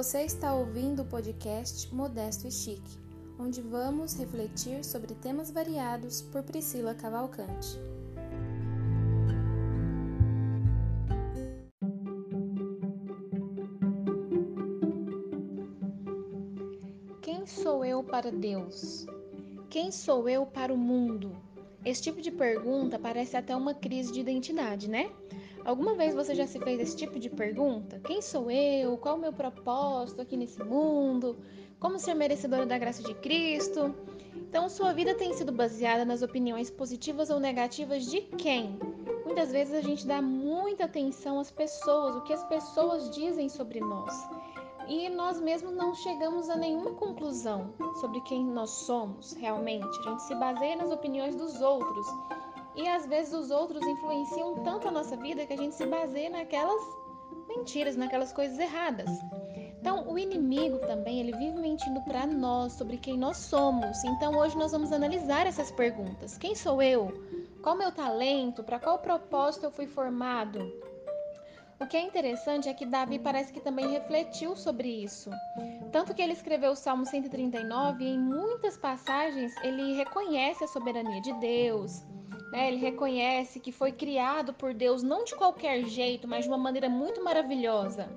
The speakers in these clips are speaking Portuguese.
Você está ouvindo o podcast Modesto e Chique, onde vamos refletir sobre temas variados por Priscila Cavalcante. Quem sou eu para Deus? Quem sou eu para o mundo? Esse tipo de pergunta parece até uma crise de identidade, né? Alguma vez você já se fez esse tipo de pergunta? Quem sou eu? Qual o meu propósito aqui nesse mundo? Como ser merecedora da graça de Cristo? Então, sua vida tem sido baseada nas opiniões positivas ou negativas de quem? Muitas vezes a gente dá muita atenção às pessoas, o que as pessoas dizem sobre nós. E nós mesmos não chegamos a nenhuma conclusão sobre quem nós somos realmente. A gente se baseia nas opiniões dos outros e às vezes os outros influenciam tanto a nossa vida que a gente se baseia naquelas mentiras, naquelas coisas erradas. Então, o inimigo também, ele vive mentindo para nós sobre quem nós somos. Então, hoje nós vamos analisar essas perguntas. Quem sou eu? Qual meu talento? Para qual propósito eu fui formado? O que é interessante é que Davi parece que também refletiu sobre isso. Tanto que ele escreveu o Salmo 139 e em muitas passagens ele reconhece a soberania de Deus, né? Ele reconhece que foi criado por Deus não de qualquer jeito, mas de uma maneira muito maravilhosa.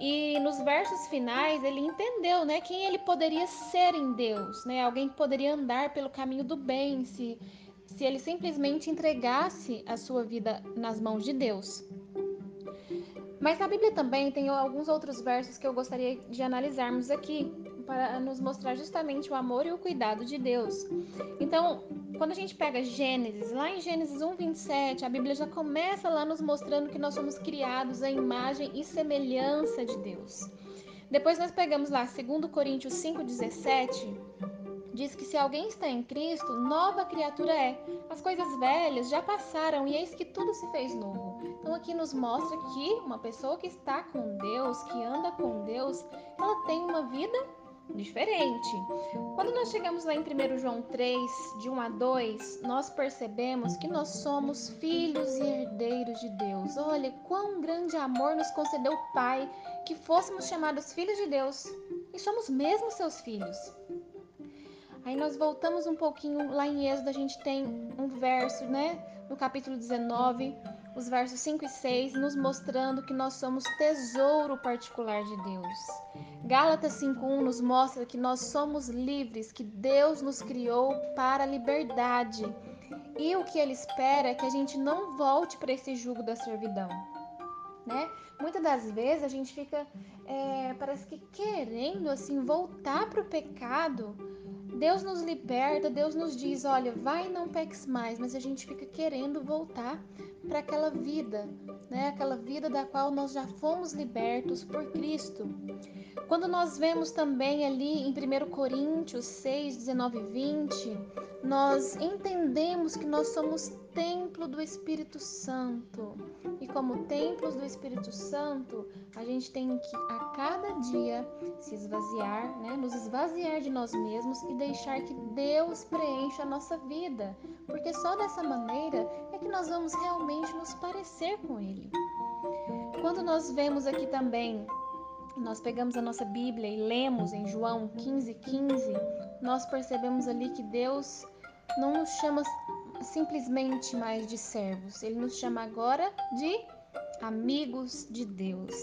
E nos versos finais ele entendeu, né, quem ele poderia ser em Deus, né? Alguém que poderia andar pelo caminho do bem, se se ele simplesmente entregasse a sua vida nas mãos de Deus. Mas na Bíblia também tem alguns outros versos que eu gostaria de analisarmos aqui para nos mostrar justamente o amor e o cuidado de Deus. Então, quando a gente pega Gênesis, lá em Gênesis 1, 27, a Bíblia já começa lá nos mostrando que nós somos criados à imagem e semelhança de Deus. Depois nós pegamos lá 2 Coríntios 5,17, diz que se alguém está em Cristo, nova criatura é. As coisas velhas já passaram e eis que tudo se fez novo. Então aqui nos mostra que uma pessoa que está com Deus, que anda com Deus, ela tem uma vida diferente. Quando nós chegamos lá em 1 João 3, de 1 a 2, nós percebemos que nós somos filhos e herdeiros de Deus. Olha, quão grande amor nos concedeu o Pai que fôssemos chamados filhos de Deus. E somos mesmo seus filhos. Aí nós voltamos um pouquinho lá em Êxodo, a gente tem um verso, né? No capítulo 19, os versos 5 e 6, nos mostrando que nós somos tesouro particular de Deus. Gálatas 5:1 nos mostra que nós somos livres, que Deus nos criou para a liberdade. E o que ele espera é que a gente não volte para esse jugo da servidão. Né? Muitas das vezes a gente fica, é, parece que querendo assim voltar para o pecado, Deus nos liberta, Deus nos diz: olha, vai e não peques mais, mas a gente fica querendo voltar para aquela vida, né? Aquela vida da qual nós já fomos libertos por Cristo. Quando nós vemos também ali em 1 Coríntios 6, 19 e 20, nós entendemos que nós somos templo do Espírito Santo. E como templos do Espírito Santo, a gente tem que a cada dia se esvaziar, né? nos esvaziar de nós mesmos e deixar que Deus preencha a nossa vida, porque só dessa maneira é que nós vamos realmente nos parecer com Ele. Quando nós vemos aqui também nós pegamos a nossa Bíblia e lemos em João 15, 15, nós percebemos ali que Deus não nos chama simplesmente mais de servos, ele nos chama agora de amigos de Deus.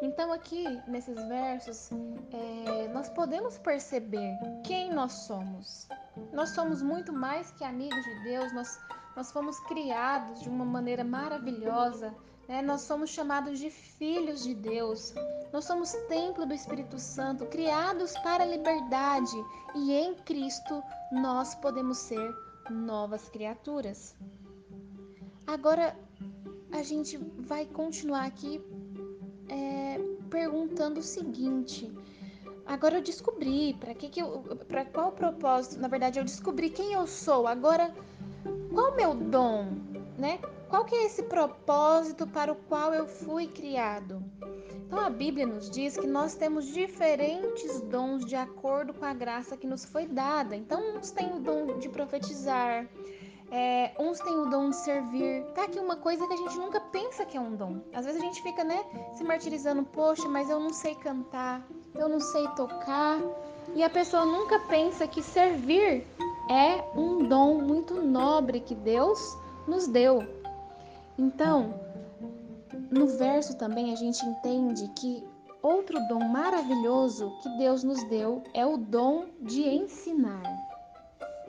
Então, aqui nesses versos, é, nós podemos perceber quem nós somos. Nós somos muito mais que amigos de Deus, nós, nós fomos criados de uma maneira maravilhosa. Né? Nós somos chamados de filhos de Deus. Nós somos templo do Espírito Santo, criados para a liberdade. E em Cristo nós podemos ser novas criaturas. Agora a gente vai continuar aqui é, perguntando o seguinte. Agora eu descobri para que, que para qual propósito, na verdade eu descobri quem eu sou. Agora qual o meu dom, né? Qual que é esse propósito para o qual eu fui criado? Então a Bíblia nos diz que nós temos diferentes dons de acordo com a graça que nos foi dada. Então uns têm o dom de profetizar, É, uns têm o dom de servir. Tá aqui uma coisa que a gente nunca pensa que é um dom. Às vezes a gente fica, né, se martirizando, poxa, mas eu não sei cantar, eu não sei tocar. E a pessoa nunca pensa que servir é um dom muito nobre que Deus nos deu. Então, no verso também a gente entende que outro dom maravilhoso que Deus nos deu é o dom de ensinar.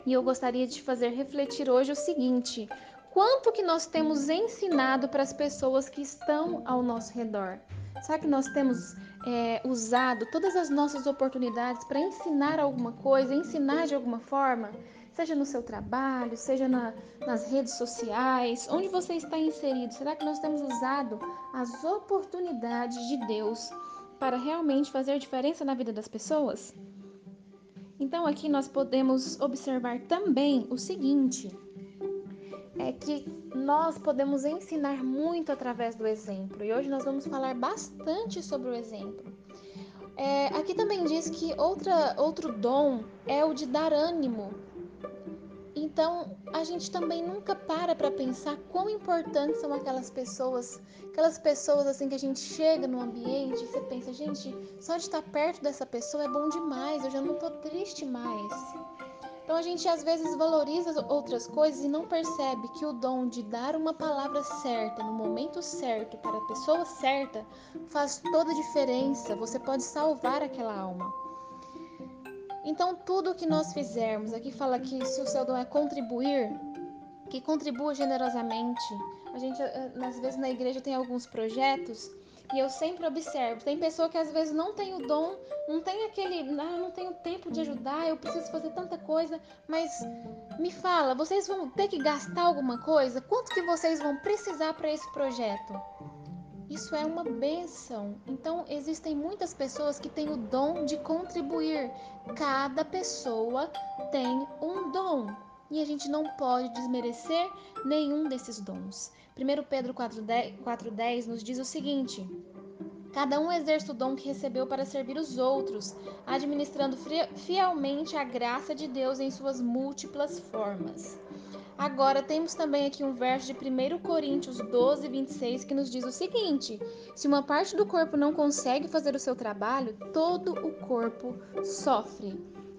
E eu gostaria de fazer refletir hoje o seguinte: quanto que nós temos ensinado para as pessoas que estão ao nosso redor? Será que nós temos é, usado todas as nossas oportunidades para ensinar alguma coisa, ensinar de alguma forma? Seja no seu trabalho, seja na, nas redes sociais, onde você está inserido. Será que nós temos usado as oportunidades de Deus para realmente fazer diferença na vida das pessoas? Então, aqui nós podemos observar também o seguinte: é que nós podemos ensinar muito através do exemplo. E hoje nós vamos falar bastante sobre o exemplo. É, aqui também diz que outra, outro dom é o de dar ânimo. Então, a gente também nunca para para pensar quão importantes são aquelas pessoas, aquelas pessoas assim que a gente chega no ambiente e você pensa, gente, só de estar perto dessa pessoa é bom demais, eu já não tô triste mais. Então a gente às vezes valoriza outras coisas e não percebe que o dom de dar uma palavra certa no momento certo para a pessoa certa faz toda a diferença. Você pode salvar aquela alma. Então tudo que nós fizermos, aqui fala que se o seu dom é contribuir, que contribua generosamente. A gente eh, às vezes na igreja tem alguns projetos e eu sempre observo, tem pessoa que às vezes não tem o dom, não tem aquele, ah, não tenho tempo de ajudar, eu preciso fazer tanta coisa, mas me fala, vocês vão ter que gastar alguma coisa? Quanto que vocês vão precisar para esse projeto? Isso é uma benção. Então, existem muitas pessoas que têm o dom de contribuir. Cada pessoa tem um dom. E a gente não pode desmerecer nenhum desses dons. 1 Pedro 4,10 nos diz o seguinte: Cada um exerce o dom que recebeu para servir os outros, administrando fielmente a graça de Deus em suas múltiplas formas. Agora temos também aqui um verso de 1 Coríntios 12, 26 que nos diz o seguinte: Se uma parte do corpo não consegue fazer o seu trabalho, todo o corpo sofre.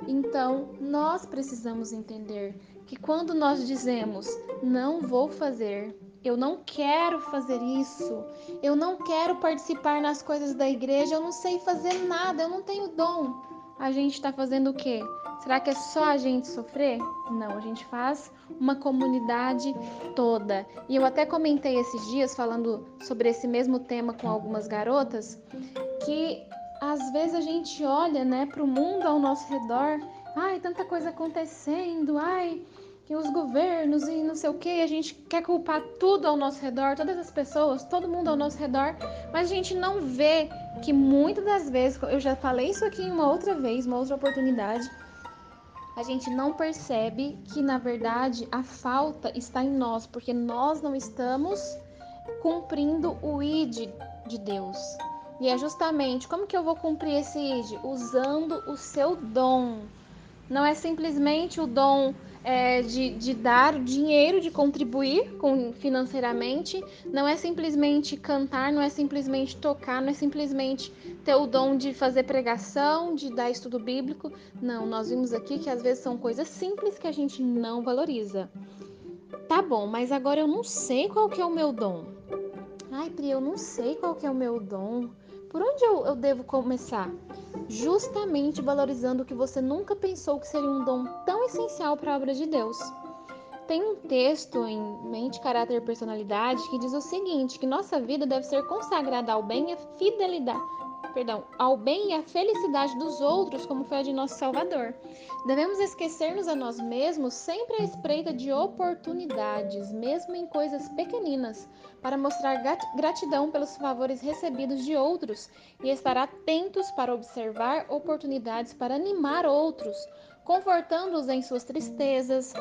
Então, nós precisamos entender que quando nós dizemos não vou fazer, eu não quero fazer isso. Eu não quero participar nas coisas da igreja. Eu não sei fazer nada. Eu não tenho dom. A gente está fazendo o quê? Será que é só a gente sofrer? Não, a gente faz uma comunidade toda. E eu até comentei esses dias falando sobre esse mesmo tema com algumas garotas que às vezes a gente olha, né, para o mundo ao nosso redor. Ai, tanta coisa acontecendo. Ai, que os governos e não sei o que, a gente quer culpar tudo ao nosso redor, todas as pessoas, todo mundo ao nosso redor, mas a gente não vê que muitas das vezes, eu já falei isso aqui uma outra vez, uma outra oportunidade, a gente não percebe que na verdade a falta está em nós, porque nós não estamos cumprindo o id de Deus. E é justamente como que eu vou cumprir esse id? Usando o seu dom. Não é simplesmente o dom é, de, de dar dinheiro, de contribuir com, financeiramente, não é simplesmente cantar, não é simplesmente tocar, não é simplesmente ter o dom de fazer pregação, de dar estudo bíblico. Não, nós vimos aqui que às vezes são coisas simples que a gente não valoriza. Tá bom, mas agora eu não sei qual que é o meu dom. Ai, Pri, eu não sei qual que é o meu dom. Por onde eu, eu devo começar? Justamente valorizando o que você nunca pensou que seria um dom tão essencial para a obra de Deus. Tem um texto em Mente, Caráter e Personalidade que diz o seguinte: que nossa vida deve ser consagrada ao bem e à fidelidade, perdão, ao bem e à felicidade dos outros, como foi a de nosso Salvador. Devemos esquecer-nos a nós mesmos sempre à espreita de oportunidades, mesmo em coisas pequeninas, para mostrar gratidão pelos favores recebidos de outros e estar atentos para observar oportunidades para animar outros, confortando-os em suas tristezas,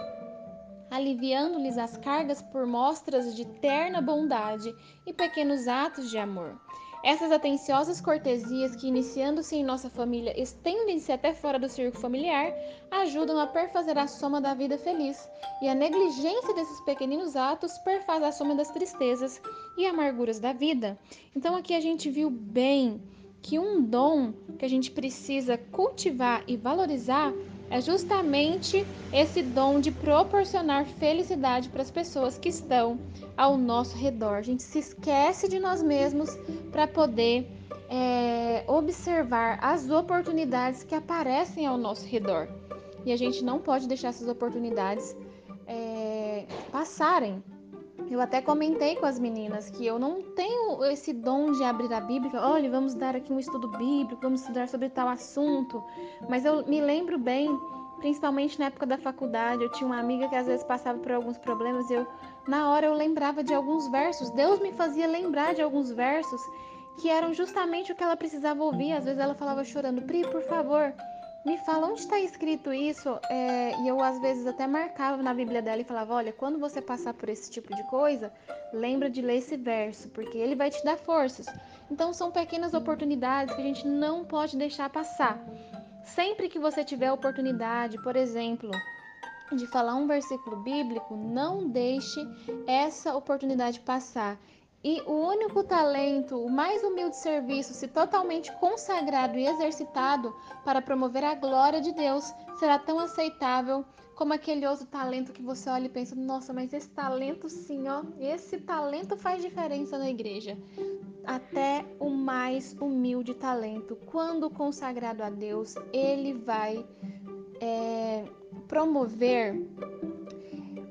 aliviando-lhes as cargas por mostras de terna bondade e pequenos atos de amor. Essas atenciosas cortesias que, iniciando-se em nossa família, estendem-se até fora do círculo familiar, ajudam a perfazer a soma da vida feliz, e a negligência desses pequeninos atos perfaz a soma das tristezas e amarguras da vida. Então aqui a gente viu bem que um dom que a gente precisa cultivar e valorizar é justamente esse dom de proporcionar felicidade para as pessoas que estão ao nosso redor. A gente se esquece de nós mesmos para poder é, observar as oportunidades que aparecem ao nosso redor. E a gente não pode deixar essas oportunidades é, passarem. Eu até comentei com as meninas que eu não tenho esse dom de abrir a Bíblia, olha, vamos dar aqui um estudo bíblico, vamos estudar sobre tal assunto. Mas eu me lembro bem, principalmente na época da faculdade, eu tinha uma amiga que às vezes passava por alguns problemas e eu, na hora, eu lembrava de alguns versos. Deus me fazia lembrar de alguns versos que eram justamente o que ela precisava ouvir. Às vezes ela falava chorando, Pri, por favor, me fala onde está escrito isso. É, e eu às vezes até marcava na Bíblia dela e falava: olha, quando você passar por esse tipo de coisa, lembra de ler esse verso, porque ele vai te dar forças. Então são pequenas oportunidades que a gente não pode deixar passar. Sempre que você tiver a oportunidade, por exemplo, de falar um versículo bíblico, não deixe essa oportunidade passar. E o único talento, o mais humilde serviço, se totalmente consagrado e exercitado para promover a glória de Deus, será tão aceitável como aquele outro talento que você olha e pensa: nossa, mas esse talento sim, ó, esse talento faz diferença na igreja. Até o mais humilde talento, quando consagrado a Deus, ele vai é, promover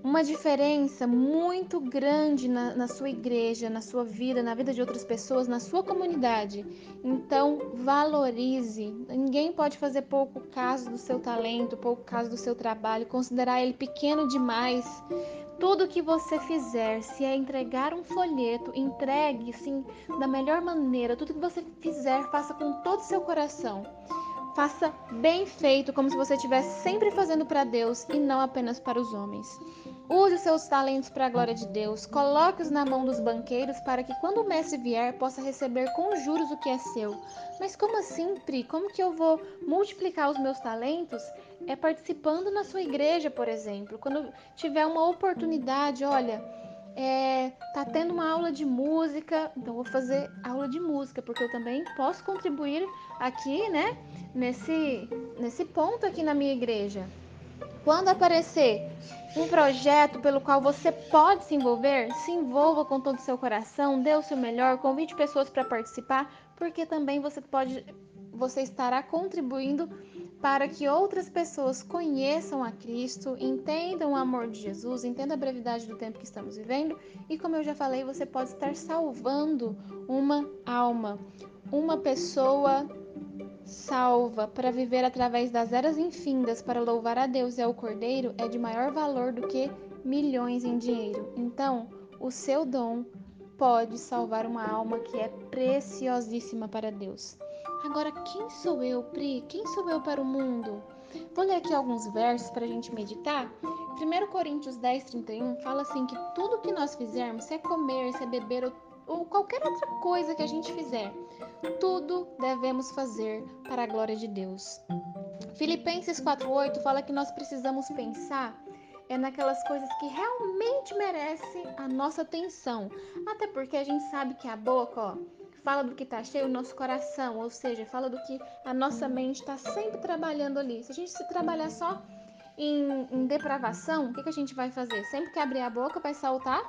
uma diferença muito grande na, na, sua igreja, na sua vida, na vida de outras pessoas, na sua comunidade. Então, valorize. Ninguém pode fazer pouco caso do seu talento, pouco caso do seu trabalho, considerar ele pequeno demais. Tudo que você fizer, se é entregar um folheto, entregue sim da melhor maneira. Tudo que você fizer, faça com todo o seu coração. Faça bem feito, como se você estivesse sempre fazendo para Deus e não apenas para os homens. Use os seus talentos para a glória de Deus. Coloque-os na mão dos banqueiros para que, quando o mestre vier, possa receber com juros o que é seu. Mas como assim, Pri? Como que eu vou multiplicar os meus talentos? É participando na sua igreja, por exemplo. Quando tiver uma oportunidade, olha, é, tá tendo uma aula de música, então vou fazer aula de música, porque eu também posso contribuir aqui, né, nesse, nesse ponto aqui na minha igreja. Quando aparecer um projeto pelo qual você pode se envolver, se envolva com todo o seu coração, dê o seu melhor, convide pessoas para participar, porque também você pode você estará contribuindo para que outras pessoas conheçam a Cristo, entendam o amor de Jesus, entendam a brevidade do tempo que estamos vivendo e, como eu já falei, você pode estar salvando uma alma, uma pessoa salva para viver através das eras infindas para louvar a Deus e ao Cordeiro é de maior valor do que milhões em dinheiro. Então, o seu dom pode salvar uma alma que é preciosíssima para Deus. Agora, quem sou eu, Pri? Quem sou eu para o mundo? Vou ler aqui alguns versos para a gente meditar. 1 Coríntios 10, 31 fala assim que tudo que nós fizermos, se é comer, se é beber ou ou qualquer outra coisa que a gente fizer, tudo devemos fazer para a glória de Deus. Filipenses 4:8 fala que nós precisamos pensar é naquelas coisas que realmente merecem a nossa atenção. Até porque a gente sabe que a boca, ó, fala do que está cheio o nosso coração, ou seja, fala do que a nossa mente está sempre trabalhando ali. Se a gente se trabalhar só em, em depravação, o que, que a gente vai fazer? Sempre que abrir a boca vai saltar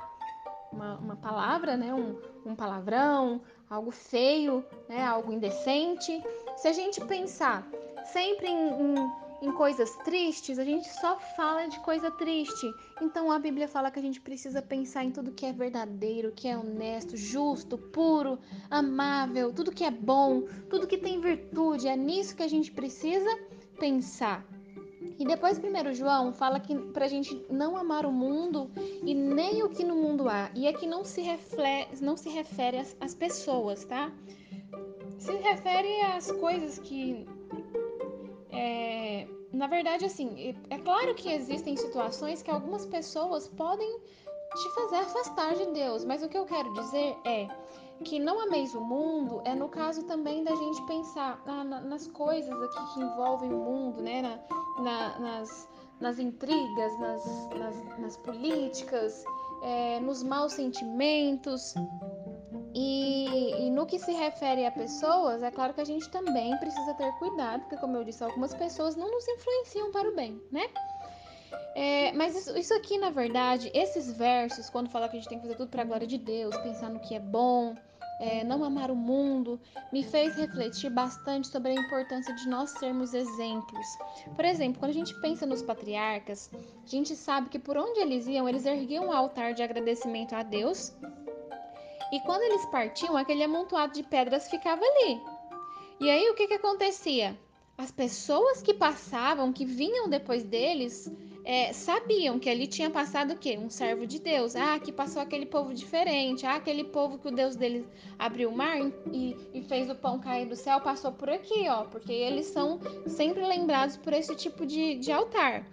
uma, uma palavra, né? Um, um palavrão, algo feio, né? algo indecente. Se a gente pensar sempre em, em, em coisas tristes, a gente só fala de coisa triste. Então a Bíblia fala que a gente precisa pensar em tudo que é verdadeiro, que é honesto, justo, puro, amável, tudo que é bom, tudo que tem virtude. É nisso que a gente precisa pensar. E depois, primeiro João fala que para a gente não amar o mundo e nem o que no mundo há. E aqui não se, reflete, não se refere às, às pessoas, tá? Se refere às coisas que. É, na verdade, assim, é claro que existem situações que algumas pessoas podem te fazer afastar de Deus. Mas o que eu quero dizer é que não ameis o mundo é no caso também da gente pensar na, na, nas coisas aqui que envolvem o mundo, né? Na, nas, nas intrigas, nas, nas, nas políticas, é, nos maus sentimentos. E, e, no que se refere a pessoas, é claro que a gente também precisa ter cuidado, porque, como eu disse, algumas pessoas não nos influenciam para o bem, né? É, mas isso, isso, aqui, na verdade, esses versos, quando fala que a gente tem que fazer tudo para a glória de Deus, pensar no que é bom, é, não amar o mundo, me fez refletir bastante sobre a importância de nós sermos exemplos. Por exemplo, quando a gente pensa nos patriarcas, a gente sabe que por onde eles iam, eles erguiam um altar de agradecimento a Deus. E quando eles partiam, aquele amontoado de pedras ficava ali. E aí o que, que acontecia? As pessoas que passavam, que vinham depois deles, é, sabiam que ali tinha passado o quê? Um servo de Deus. Ah, aqui passou aquele povo diferente. Ah, aquele povo que o Deus deles abriu o mar e, e fez o pão cair do céu passou por aqui, ó. Porque eles são sempre lembrados por esse tipo de, de altar.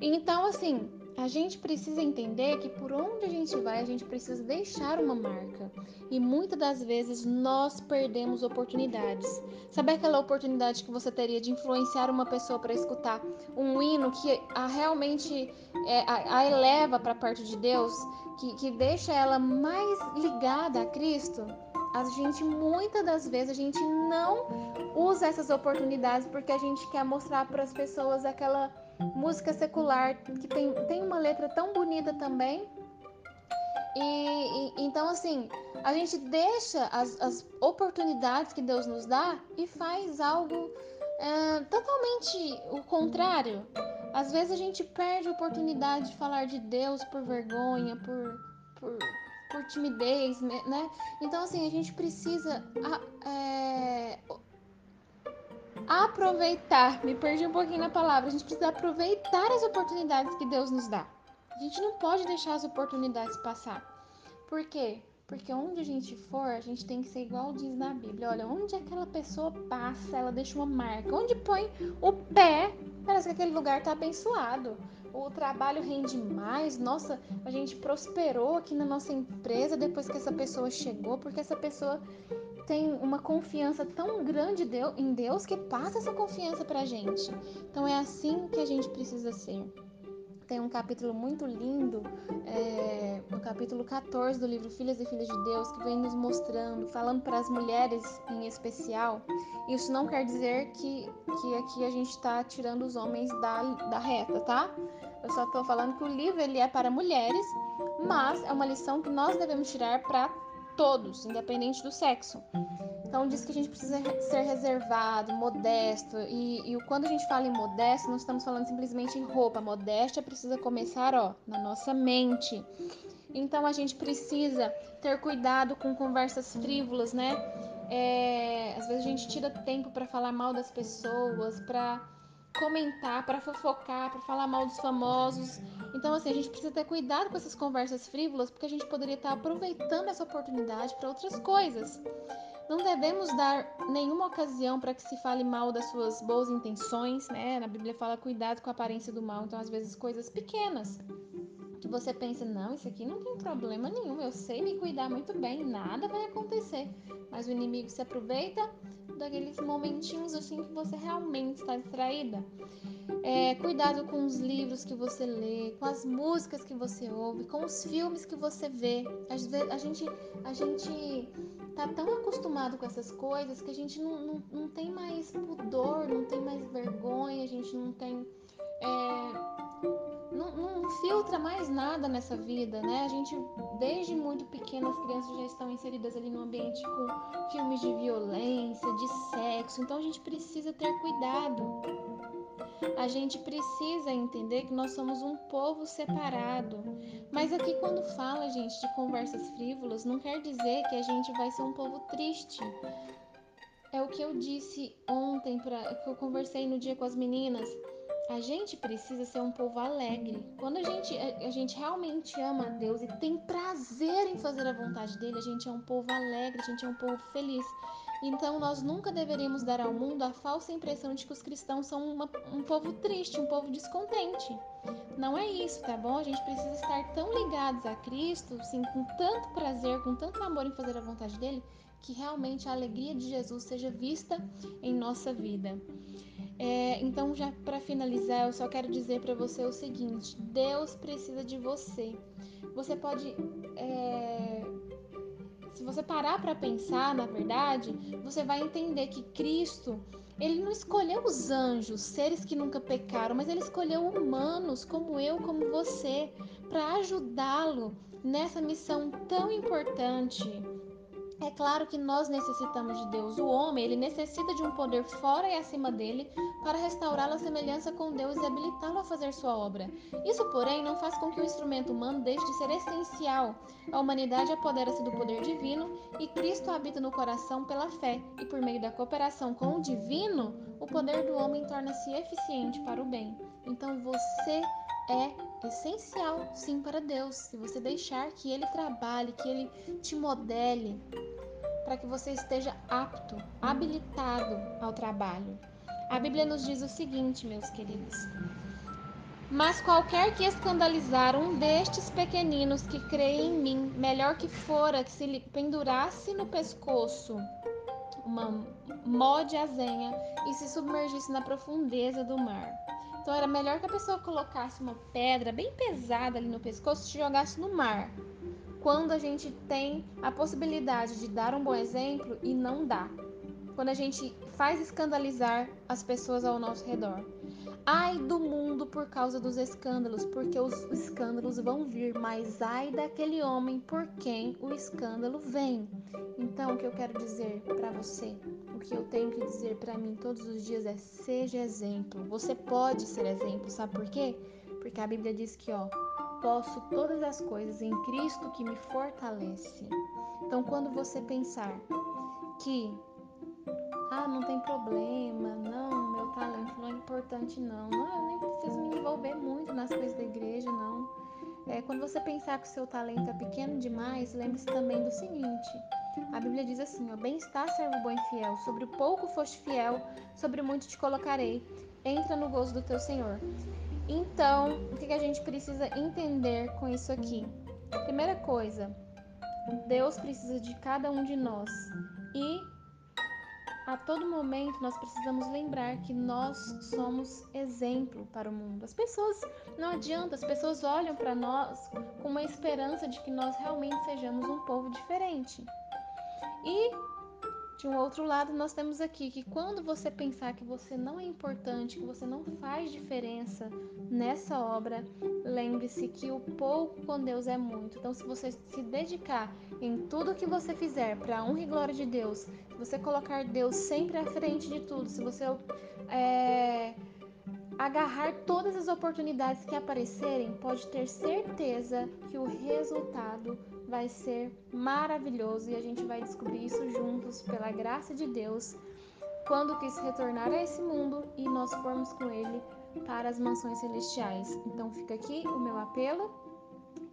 Então, assim, a gente precisa entender que por onde a gente vai, a gente precisa deixar uma marca. E muitas das vezes nós perdemos oportunidades. Sabe aquela oportunidade que você teria de influenciar uma pessoa para escutar um hino que a realmente é, a, a, eleva para perto de Deus, que, que deixa ela mais ligada a Cristo? A gente, muitas das vezes, a gente não usa essas oportunidades porque a gente quer mostrar para as pessoas aquela música secular que tem, tem uma letra tão bonita também. E, e então, assim, a gente deixa as, as, oportunidades que Deus nos dá e faz algo é, totalmente o contrário. Às vezes a gente perde a oportunidade de falar de Deus por vergonha, por, por, por timidez, né? Então, assim, a gente precisa é, aproveitar. Me perdi um pouquinho na palavra. A gente precisa aproveitar as oportunidades que Deus nos dá. A gente não pode deixar as oportunidades passar. Por quê? Porque onde a gente for, a gente tem que ser igual diz na Bíblia. Olha, onde aquela pessoa passa, ela deixa uma marca. Onde põe o pé, parece que aquele lugar está abençoado. O trabalho rende mais. Nossa, a gente prosperou aqui na nossa empresa depois que essa pessoa chegou, porque essa pessoa tem uma confiança tão grande em Deus que passa essa confiança para a gente. Então é assim que a gente precisa ser. Tem um capítulo muito lindo, é, o capítulo 14 do livro Filhas e Filhos de Deus, que vem nos mostrando, falando para as mulheres em especial. Isso não quer dizer que, que aqui a gente está tirando os homens da, da reta, tá? Eu só estou falando que o livro ele é para mulheres, mas é uma lição que nós devemos tirar para todos, independente do sexo. Então diz que a gente precisa ser reservado, modesto. E, e quando a gente fala em modesto, não estamos falando simplesmente em roupa. Modéstia precisa começar, ó, na nossa mente. Então a gente precisa ter cuidado com conversas frívolas, né? É, às vezes a gente tira tempo para falar mal das pessoas, para comentar, para fofocar, para falar mal dos famosos. Então, assim, a gente precisa ter cuidado com essas conversas frívolas, porque a gente poderia estar aproveitando essa oportunidade para outras coisas. Não devemos dar nenhuma ocasião para que se fale mal das suas boas intenções, né? Na Bíblia fala cuidado com a aparência do mal, então às vezes coisas pequenas que você pensa, não, isso aqui não tem problema nenhum, eu sei me cuidar muito bem, nada vai acontecer. Mas o inimigo se aproveita daqueles momentinhos assim que você realmente está distraída. É, cuidado com os livros que você lê, com as músicas que você ouve, com os filmes que você vê. Às vezes a gente, a gente tá tão acostumado com essas coisas que a gente não, não, não tem mais pudor, não tem mais vergonha, a gente não tem. É, não, não, filtra mais nada nessa vida, né? A gente, desde muito pequena, as crianças já estão inseridas ali no ambiente com filmes de violência, de sexo, então a gente precisa ter cuidado. A gente precisa entender que nós somos um povo separado. Mas aqui, quando fala, gente, de conversas frívolas, não quer dizer que a gente vai ser um povo triste. É o que eu disse ontem, pra, que eu conversei no dia com as meninas. A gente precisa ser um povo alegre. Quando a gente, a, a, gente realmente ama a Deus e tem prazer em fazer a vontade dele, a gente é um povo alegre, a gente é um povo feliz. Então, nós nunca deveríamos dar ao mundo a falsa impressão de que os cristãos são uma, um povo triste, um povo descontente. Não é isso, tá bom? A gente precisa estar tão ligados a Cristo, assim, com tanto prazer, com tanto amor em fazer a vontade dele, que realmente a alegria de Jesus seja vista em nossa vida. É, então, já para finalizar, eu só quero dizer para você o seguinte: Deus precisa de você. Você pode é, se você parar para pensar, na verdade, você vai entender que Cristo, ele não escolheu os anjos, seres que nunca pecaram, mas ele escolheu humanos como eu, como você, para ajudá-lo nessa missão tão importante é claro que nós necessitamos de Deus. O homem, ele necessita de um poder fora e acima dele para restaurá-lo à semelhança com Deus e habilitá-lo a fazer sua obra. Isso, porém, não faz com que o instrumento humano deixe de ser essencial. A humanidade apodera-se do poder divino e Cristo habita no coração pela fé, e por meio da cooperação com o divino, o poder do homem torna-se eficiente para o bem. Então você é essencial, sim, para Deus. Se você deixar que Ele trabalhe, que Ele te modele, para que você esteja apto, habilitado ao trabalho. A Bíblia nos diz o seguinte, meus queridos. Mas qualquer que escandalizar um destes pequeninos que crê em mim, melhor que fora que se lhe pendurasse no pescoço uma mó de azenha e se submergisse na profundeza do mar. Então era melhor que a pessoa colocasse uma pedra bem pesada ali no pescoço e jogasse no mar. Quando a gente tem a possibilidade de dar um bom exemplo e não dá. Quando a gente faz escandalizar as pessoas ao nosso redor. Ai do mundo por causa dos escândalos, porque os escândalos vão vir, mas ai daquele homem por quem o escândalo vem. Então, o que eu quero dizer para você o que eu tenho que dizer para mim todos os dias é: seja exemplo. Você pode ser exemplo, sabe por quê? Porque a Bíblia diz que, ó, posso todas as coisas em Cristo que me fortalece. Então, quando você pensar que, ah, não tem problema, não, meu talento não é importante, não, não, eu nem preciso me envolver muito nas coisas da igreja, não. É, quando você pensar que o seu talento é pequeno demais, lembre-se também do seguinte: a Bíblia diz assim: ó, Bem-estar, servo bom e fiel, sobre o pouco foste fiel, sobre muito te colocarei. Entra no gozo do teu Senhor. Então, o que a gente precisa entender com isso aqui? Primeira coisa, Deus precisa de cada um de nós e a todo momento nós precisamos lembrar que nós somos exemplo para o mundo. As pessoas, não adianta, as pessoas olham para nós com uma esperança de que nós realmente sejamos um povo diferente. E de um outro lado, nós temos aqui que quando você pensar que você não é importante, que você não faz diferença nessa obra, lembre-se que o pouco com Deus é muito. Então, se você se dedicar em tudo que você fizer para a honra e glória de Deus, se você colocar Deus sempre à frente de tudo, se você é, agarrar todas as oportunidades que aparecerem, pode ter certeza que o resultado vai ser maravilhoso e a gente vai descobrir isso juntos pela graça de Deus quando quis retornar a esse mundo e nós formos com ele para as mansões celestiais. Então fica aqui o meu apelo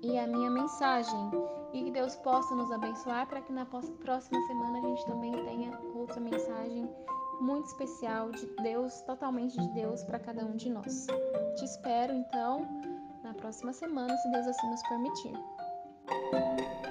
e a minha mensagem. E que Deus possa nos abençoar para que na próxima semana a gente também tenha outra mensagem muito especial de Deus, totalmente de Deus para cada um de nós. Te espero então na próxima semana, se Deus assim nos permitir. うん。